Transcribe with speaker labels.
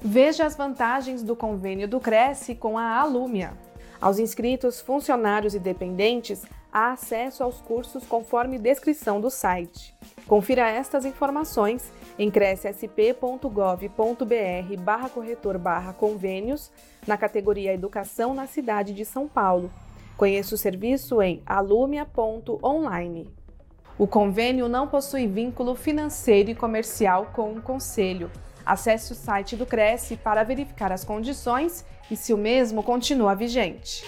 Speaker 1: Veja as vantagens do convênio do Cresce com a Alúmia. Aos inscritos, funcionários e dependentes, há acesso aos cursos conforme descrição do site. Confira estas informações em crescsp.gov.br barra corretor barra convênios na categoria Educação na cidade de São Paulo. Conheça o serviço em alumia.online. O convênio não possui vínculo financeiro e comercial com o Conselho. Acesse o site do Cresce para verificar as condições e se o mesmo continua vigente.